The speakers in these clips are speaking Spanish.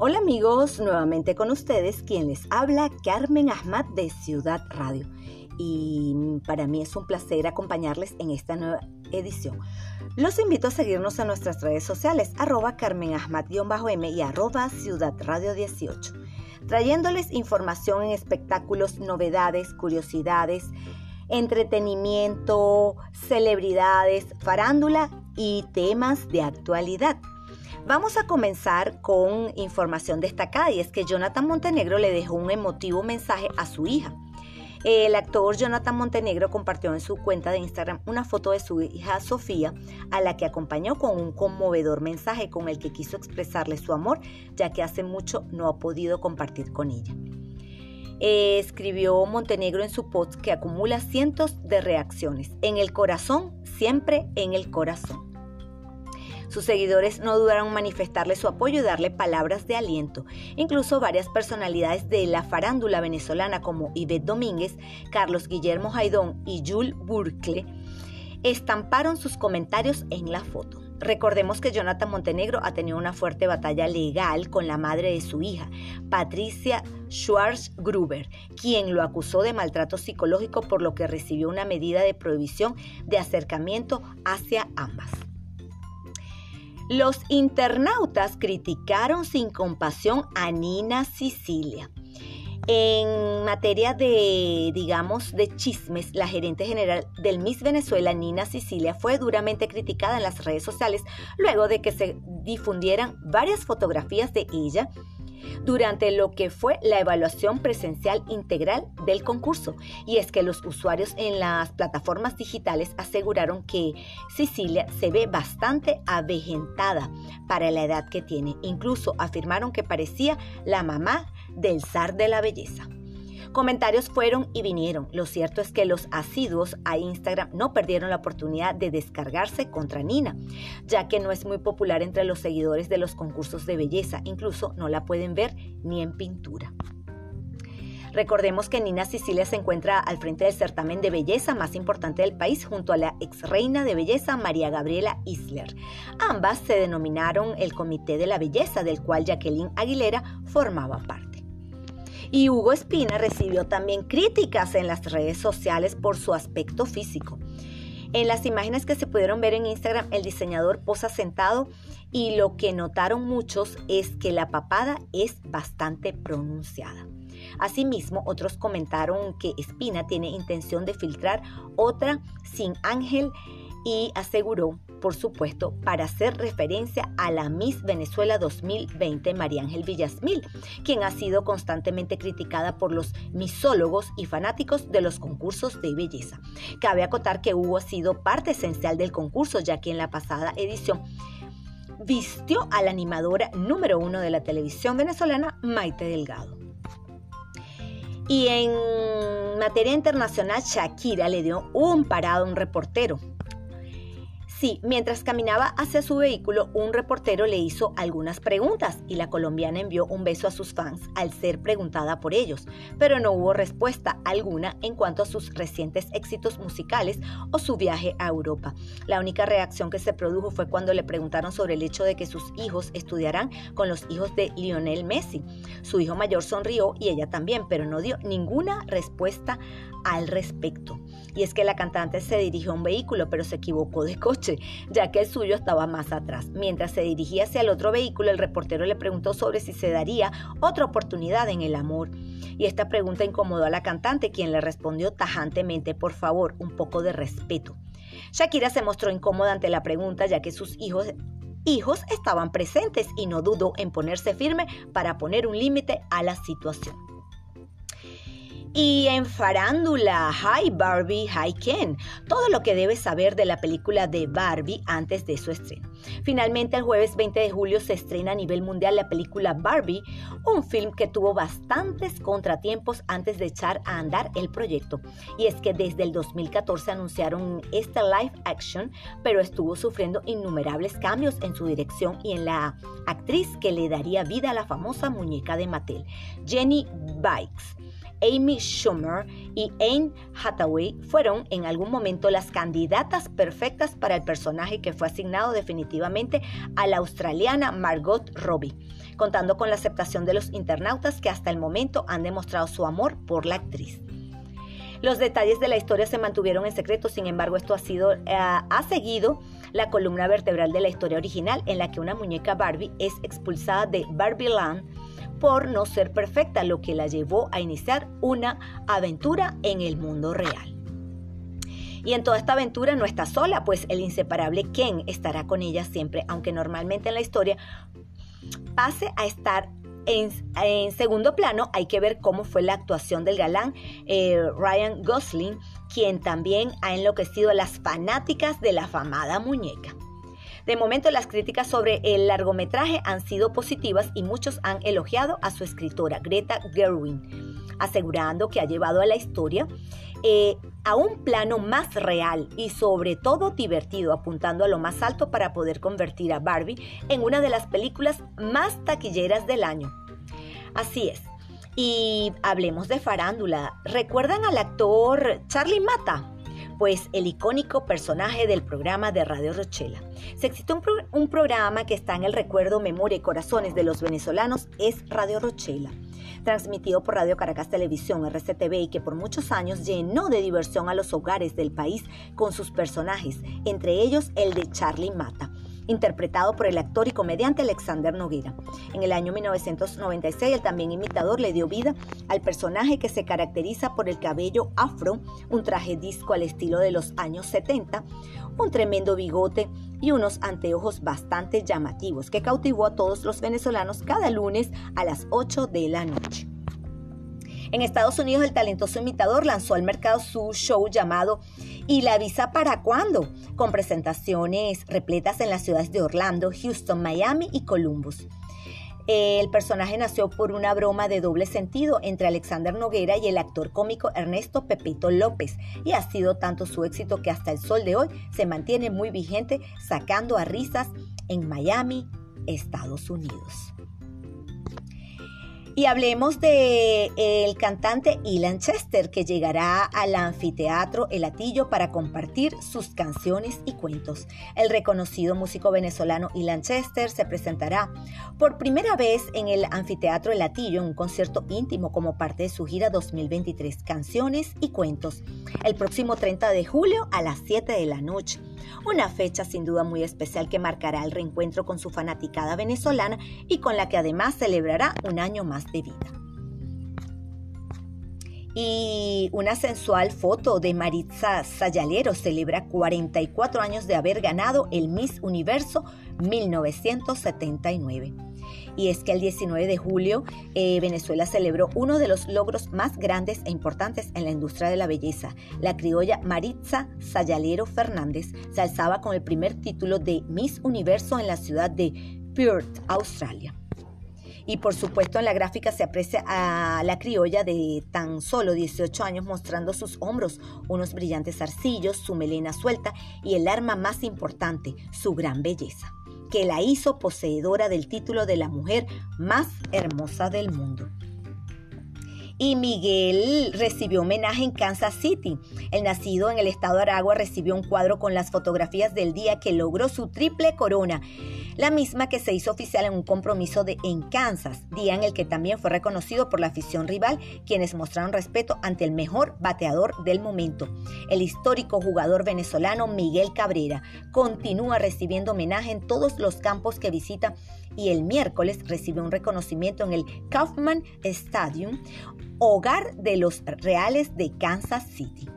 Hola amigos, nuevamente con ustedes quien les habla Carmen Ahmad de Ciudad Radio. Y para mí es un placer acompañarles en esta nueva edición. Los invito a seguirnos en nuestras redes sociales, arroba Carmen Ahmad-m y arroba Ciudad Radio 18, trayéndoles información en espectáculos, novedades, curiosidades, entretenimiento, celebridades, farándula y temas de actualidad. Vamos a comenzar con información destacada y es que Jonathan Montenegro le dejó un emotivo mensaje a su hija. El actor Jonathan Montenegro compartió en su cuenta de Instagram una foto de su hija Sofía, a la que acompañó con un conmovedor mensaje con el que quiso expresarle su amor, ya que hace mucho no ha podido compartir con ella. escribió Montenegro en su post que acumula cientos de reacciones. En el corazón, siempre en el corazón. Sus seguidores no dudaron en manifestarle su apoyo y darle palabras de aliento. Incluso varias personalidades de la farándula venezolana como Ivette Domínguez, Carlos Guillermo Jaidón y Jules Burkle estamparon sus comentarios en la foto. Recordemos que Jonathan Montenegro ha tenido una fuerte batalla legal con la madre de su hija, Patricia Schwarz-Gruber, quien lo acusó de maltrato psicológico por lo que recibió una medida de prohibición de acercamiento hacia ambas. Los internautas criticaron sin compasión a Nina Sicilia. En materia de, digamos, de chismes, la gerente general del Miss Venezuela, Nina Sicilia, fue duramente criticada en las redes sociales luego de que se difundieran varias fotografías de ella durante lo que fue la evaluación presencial integral del concurso. Y es que los usuarios en las plataformas digitales aseguraron que Sicilia se ve bastante avejentada para la edad que tiene. Incluso afirmaron que parecía la mamá del zar de la belleza. Comentarios fueron y vinieron. Lo cierto es que los asiduos a Instagram no perdieron la oportunidad de descargarse contra Nina, ya que no es muy popular entre los seguidores de los concursos de belleza. Incluso no la pueden ver ni en pintura. Recordemos que Nina Sicilia se encuentra al frente del certamen de belleza más importante del país junto a la ex reina de belleza María Gabriela Isler. Ambas se denominaron el Comité de la Belleza, del cual Jacqueline Aguilera formaba parte. Y Hugo Espina recibió también críticas en las redes sociales por su aspecto físico. En las imágenes que se pudieron ver en Instagram, el diseñador posa sentado y lo que notaron muchos es que la papada es bastante pronunciada. Asimismo, otros comentaron que Espina tiene intención de filtrar otra sin ángel y aseguró, por supuesto, para hacer referencia a la Miss Venezuela 2020 María Ángel Villasmil, quien ha sido constantemente criticada por los misólogos y fanáticos de los concursos de belleza. Cabe acotar que Hugo ha sido parte esencial del concurso, ya que en la pasada edición vistió a la animadora número uno de la televisión venezolana, Maite Delgado. Y en materia internacional, Shakira le dio un parado a un reportero Sí, mientras caminaba hacia su vehículo, un reportero le hizo algunas preguntas y la colombiana envió un beso a sus fans al ser preguntada por ellos, pero no hubo respuesta alguna en cuanto a sus recientes éxitos musicales o su viaje a Europa. La única reacción que se produjo fue cuando le preguntaron sobre el hecho de que sus hijos estudiarán con los hijos de Lionel Messi. Su hijo mayor sonrió y ella también, pero no dio ninguna respuesta al respecto. Y es que la cantante se dirigió a un vehículo, pero se equivocó de coche, ya que el suyo estaba más atrás. Mientras se dirigía hacia el otro vehículo, el reportero le preguntó sobre si se daría otra oportunidad en el amor. Y esta pregunta incomodó a la cantante, quien le respondió tajantemente, por favor, un poco de respeto. Shakira se mostró incómoda ante la pregunta, ya que sus hijos hijos estaban presentes y no dudó en ponerse firme para poner un límite a la situación. Y en farándula, Hi Barbie, Hi Ken, todo lo que debes saber de la película de Barbie antes de su estreno. Finalmente, el jueves 20 de julio se estrena a nivel mundial la película Barbie, un film que tuvo bastantes contratiempos antes de echar a andar el proyecto. Y es que desde el 2014 anunciaron esta live action, pero estuvo sufriendo innumerables cambios en su dirección y en la actriz que le daría vida a la famosa muñeca de Mattel, Jenny Bikes. Amy Schumer y Anne Hathaway fueron en algún momento las candidatas perfectas para el personaje que fue asignado definitivamente a la australiana Margot Robbie. contando con la aceptación de los internautas que hasta el momento han demostrado su amor por la actriz. Los detalles de la historia se mantuvieron en secreto, sin embargo, esto ha, sido, eh, ha seguido la columna vertebral de la historia original en la que una muñeca Barbie es expulsada de Barbie Land por no ser perfecta, lo que la llevó a iniciar una aventura en el mundo real. Y en toda esta aventura no está sola, pues el inseparable Ken estará con ella siempre, aunque normalmente en la historia pase a estar en, segundo plano, hay que ver cómo fue la actuación del galán eh, Ryan Gosling, quien también ha enloquecido a las fanáticas de la afamada muñeca. De momento las críticas sobre el largometraje han sido positivas y muchos han elogiado a su escritora Greta Gerwig, asegurando que ha llevado a la historia eh, a un plano más real y sobre todo divertido, apuntando a lo más alto para poder convertir a Barbie en una de las películas más taquilleras del año. Así es. Y hablemos de farándula. ¿Recuerdan al actor Charlie Mata? Pues el icónico personaje del programa de Radio Rochela. Si existe un, un programa que está en el recuerdo, memoria y corazones de los venezolanos, es Radio Rochela transmitido por Radio Caracas Televisión, RCTV, y que por muchos años llenó de diversión a los hogares del país con sus personajes, entre ellos el de Charlie Mata interpretado por el actor y comediante Alexander Noguera. En el año 1996, el también imitador le dio vida al personaje que se caracteriza por el cabello afro, un traje disco al estilo de los años 70, un tremendo bigote y unos anteojos bastante llamativos que cautivó a todos los venezolanos cada lunes a las 8 de la noche. En Estados Unidos, el talentoso imitador lanzó al mercado su show llamado ¿Y la visa para cuándo? con presentaciones repletas en las ciudades de Orlando, Houston, Miami y Columbus. El personaje nació por una broma de doble sentido entre Alexander Noguera y el actor cómico Ernesto Pepito López, y ha sido tanto su éxito que hasta el sol de hoy se mantiene muy vigente, sacando a risas en Miami, Estados Unidos. Y hablemos de el cantante Ilan Chester, que llegará al anfiteatro El Atillo para compartir sus canciones y cuentos. El reconocido músico venezolano Ilan Chester se presentará por primera vez en el anfiteatro El Atillo en un concierto íntimo como parte de su gira 2023 Canciones y Cuentos, el próximo 30 de julio a las 7 de la noche. Una fecha sin duda muy especial que marcará el reencuentro con su fanaticada venezolana y con la que además celebrará un año más de vida. Y una sensual foto de Maritza Sayalero celebra 44 años de haber ganado el Miss Universo 1979. Y es que el 19 de julio eh, Venezuela celebró uno de los logros más grandes e importantes en la industria de la belleza. La criolla Maritza Sayalero Fernández se alzaba con el primer título de Miss Universo en la ciudad de Perth, Australia. Y por supuesto en la gráfica se aprecia a la criolla de tan solo 18 años mostrando sus hombros, unos brillantes arcillos, su melena suelta y el arma más importante, su gran belleza, que la hizo poseedora del título de la mujer más hermosa del mundo y Miguel recibió homenaje en Kansas City. El nacido en el estado de Aragua recibió un cuadro con las fotografías del día que logró su triple corona, la misma que se hizo oficial en un compromiso de en Kansas, día en el que también fue reconocido por la afición rival, quienes mostraron respeto ante el mejor bateador del momento. El histórico jugador venezolano Miguel Cabrera continúa recibiendo homenaje en todos los campos que visita y el miércoles recibió un reconocimiento en el Kaufman Stadium, hogar de los Reales de Kansas City.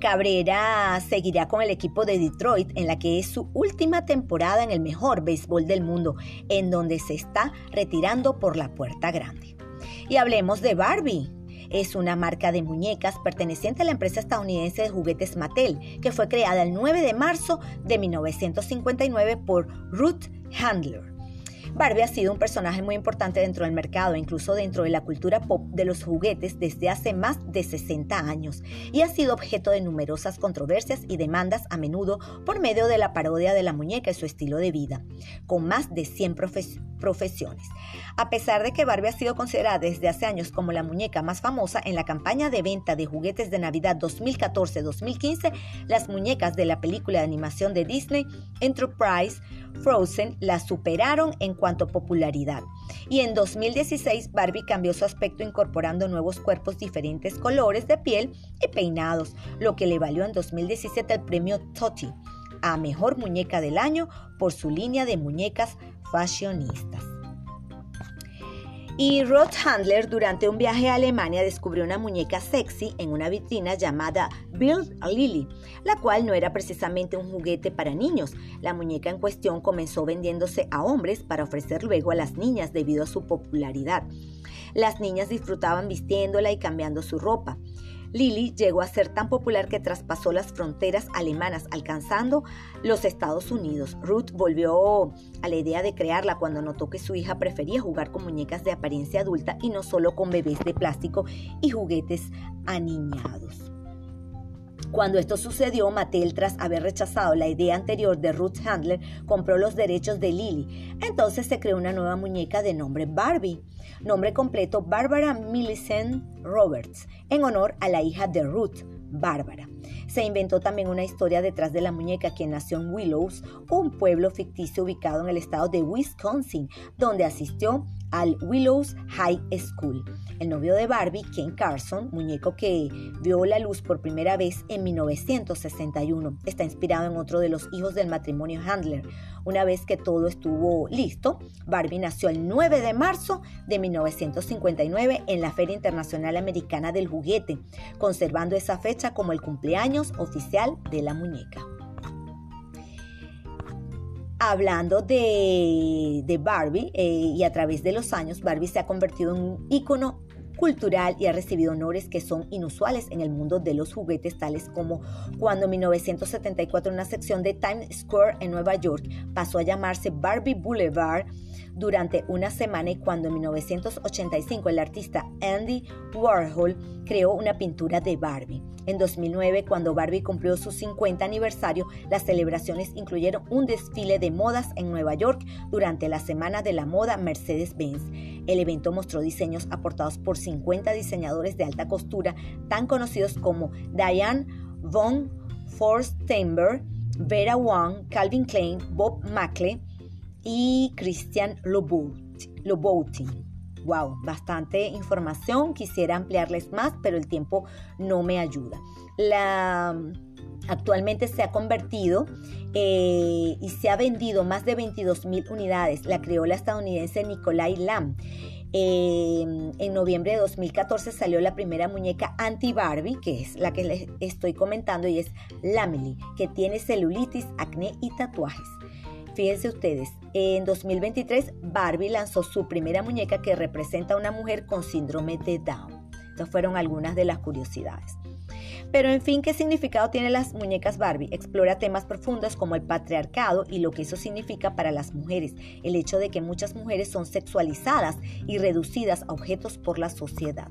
Cabrera seguirá con el equipo de Detroit en la que es su última temporada en el mejor béisbol del mundo, en donde se está retirando por la puerta grande. Y hablemos de Barbie. Es una marca de muñecas perteneciente a la empresa estadounidense de juguetes Mattel, que fue creada el 9 de marzo de 1959 por Ruth Handler. Barbie ha sido un personaje muy importante dentro del mercado, incluso dentro de la cultura pop de los juguetes desde hace más de 60 años, y ha sido objeto de numerosas controversias y demandas a menudo por medio de la parodia de la muñeca y su estilo de vida. Con más de 100 profesionales profesiones. A pesar de que Barbie ha sido considerada desde hace años como la muñeca más famosa en la campaña de venta de juguetes de Navidad 2014-2015, las muñecas de la película de animación de Disney Enterprise Frozen la superaron en cuanto a popularidad. Y en 2016 Barbie cambió su aspecto incorporando nuevos cuerpos, diferentes colores de piel y peinados, lo que le valió en 2017 el premio Toti a Mejor Muñeca del Año por su línea de muñecas fashionistas. Y Rod Handler durante un viaje a Alemania descubrió una muñeca sexy en una vitrina llamada Build a Lily, la cual no era precisamente un juguete para niños. La muñeca en cuestión comenzó vendiéndose a hombres para ofrecer luego a las niñas debido a su popularidad. Las niñas disfrutaban vistiéndola y cambiando su ropa. Lily llegó a ser tan popular que traspasó las fronteras alemanas, alcanzando los Estados Unidos. Ruth volvió a la idea de crearla cuando notó que su hija prefería jugar con muñecas de apariencia adulta y no solo con bebés de plástico y juguetes aniñados. Cuando esto sucedió, Mattel, tras haber rechazado la idea anterior de Ruth Handler, compró los derechos de Lily. Entonces se creó una nueva muñeca de nombre Barbie. Nombre completo Barbara Millicent Roberts, en honor a la hija de Ruth, Bárbara. Se inventó también una historia detrás de la muñeca quien nació en Willows, un pueblo ficticio ubicado en el estado de Wisconsin, donde asistió al Willows High School. El novio de Barbie, Ken Carson, muñeco que vio la luz por primera vez en 1961, está inspirado en otro de los hijos del matrimonio Handler. Una vez que todo estuvo listo, Barbie nació el 9 de marzo de 1959 en la Feria Internacional Americana del Juguete, conservando esa fecha como el cumpleaños oficial de la muñeca. Hablando de, Barbie eh, y a través de los años, Barbie se ha convertido en un ícono cultural y ha recibido honores que son inusuales en el mundo de los juguetes, tales como cuando en 1974 una sección de Times Square en Nueva York pasó a llamarse Barbie Boulevard durante una semana y cuando en 1985 el artista Andy Warhol creó una pintura de Barbie. En 2009, cuando Barbie cumplió su 50 aniversario, las celebraciones incluyeron un desfile de modas en Nueva York durante la Semana de la Moda Mercedes-Benz. El evento mostró diseños aportados por 50 diseñadores de alta costura tan conocidos como Diane von Forstenberg, Vera Wang, Calvin Klein, Bob Mackley y Christian Louboutin. Wow, bastante información. Quisiera ampliarles más, pero el tiempo no me ayuda. Actualmente se ha convertido eh, y se ha vendido más de 22 mil unidades. La creó la estadounidense Nikolai Lam. Em, en noviembre de 2014 salió la primera muñeca anti-Barbie, que es la que les estoy comentando, y es Lamely, que tiene celulitis, acné y tatuajes. Fíjense ustedes, en 2023 Barbie lanzó su primera muñeca que representa a una mujer con síndrome de Down. Estas fueron algunas de las curiosidades. Pero en fin, ¿qué significado tienen las muñecas Barbie? Explora temas profundos como el patriarcado y lo que eso significa para las mujeres, el hecho de que muchas mujeres son sexualizadas y reducidas a objetos por la sociedad.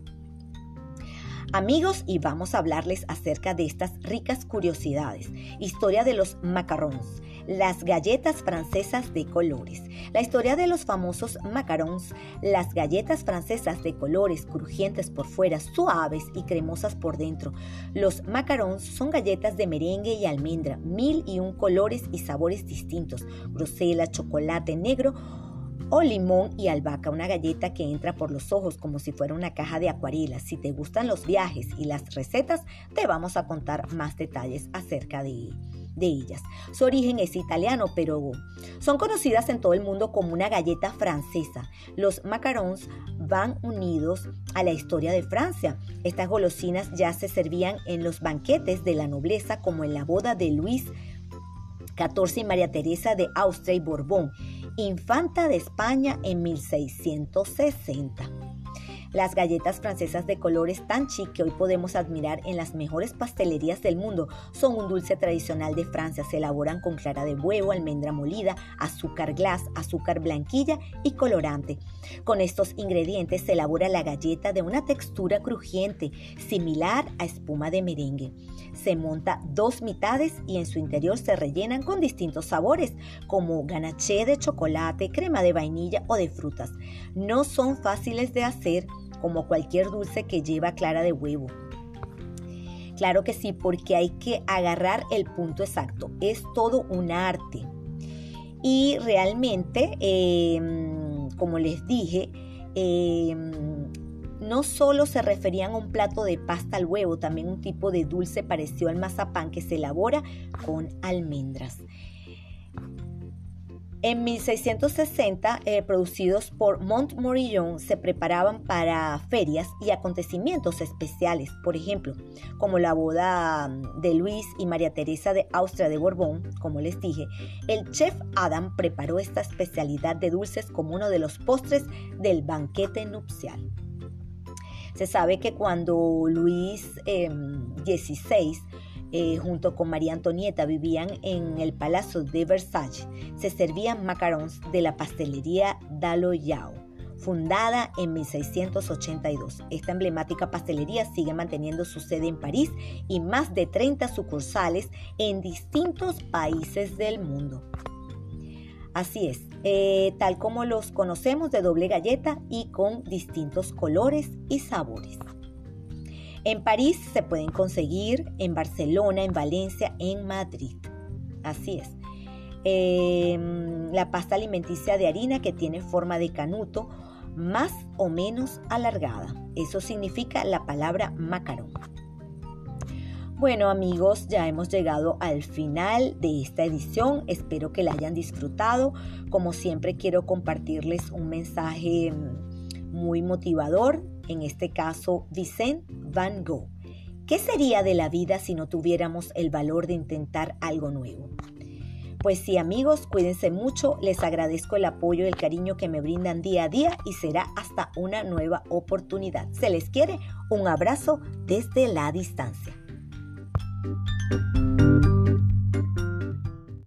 Amigos, y vamos a hablarles acerca de estas ricas curiosidades. Historia de los macarons las galletas francesas de colores. La historia de los famosos macarons, las galletas francesas de colores crujientes por fuera, suaves y cremosas por dentro. Los macarons son galletas de merengue y almendra, mil y un colores y sabores distintos, grosela, chocolate negro o limón y albahaca, una galleta que entra por los ojos como si fuera una caja de acuarelas. Si te gustan los viajes y las recetas, te vamos a contar más detalles acerca de de ellas. Su origen es italiano, pero son conocidas en todo el mundo como una galleta francesa. Los macarons van unidos a la historia de Francia. Estas golosinas ya se servían en los banquetes de la nobleza como en la boda de Luis XIV y María Teresa de Austria y Borbón, infanta de España en 1660. Las galletas francesas de colores tan chic que hoy podemos admirar en las mejores pastelerías del mundo son un dulce tradicional de Francia. Se elaboran con clara de huevo, almendra molida, azúcar glass, azúcar blanquilla y colorante. Con estos ingredientes se elabora la galleta de una textura crujiente, similar a espuma de merengue. Se monta dos mitades y en su interior se rellenan con distintos sabores, como ganaché de chocolate, crema de vainilla o de frutas. No son fáciles de hacer, como cualquier dulce que lleva clara de huevo. Claro que sí, porque hay que agarrar el punto exacto. Es todo un arte. Y realmente, em, como les dije, em, no solo se referían a un plato de pasta al huevo, también un tipo de dulce parecido al mazapán que se elabora con almendras. En 1660, eh, producidos por Montmorillon, se preparaban para ferias y acontecimientos especiales, por ejemplo, como la boda mm, de Luis y María Teresa de Austria de Borbón, como les dije, el chef Adam preparó esta especialidad de dulces como uno de los postres del banquete nupcial. Se sabe que cuando Luis XVI em, eh, junto con María Antonieta vivían en el Palacio de Versalles, se servían macarons de la pastelería Daloyau, fundada en 1682. Esta emblemática pastelería sigue manteniendo su sede en París y más de 30 sucursales en distintos países del mundo. Así es, eh, tal como los conocemos de doble galleta y con distintos colores y sabores. En París se pueden conseguir, en Barcelona, en Valencia, en Madrid. Así es. Em, la pasta alimenticia de harina que tiene forma de canuto más o menos alargada. Eso significa la palabra macarón. Bueno amigos, ya hemos llegado al final de esta edición. Espero que la hayan disfrutado. Como siempre quiero compartirles un mensaje muy motivador, en este caso Vicente Van Gogh. ¿Qué sería de la vida si no tuviéramos el valor de intentar algo nuevo? Pues sí amigos, cuídense mucho, les agradezco el apoyo y el cariño que me brindan día a día y será hasta una nueva oportunidad. Se les quiere un abrazo desde la distancia.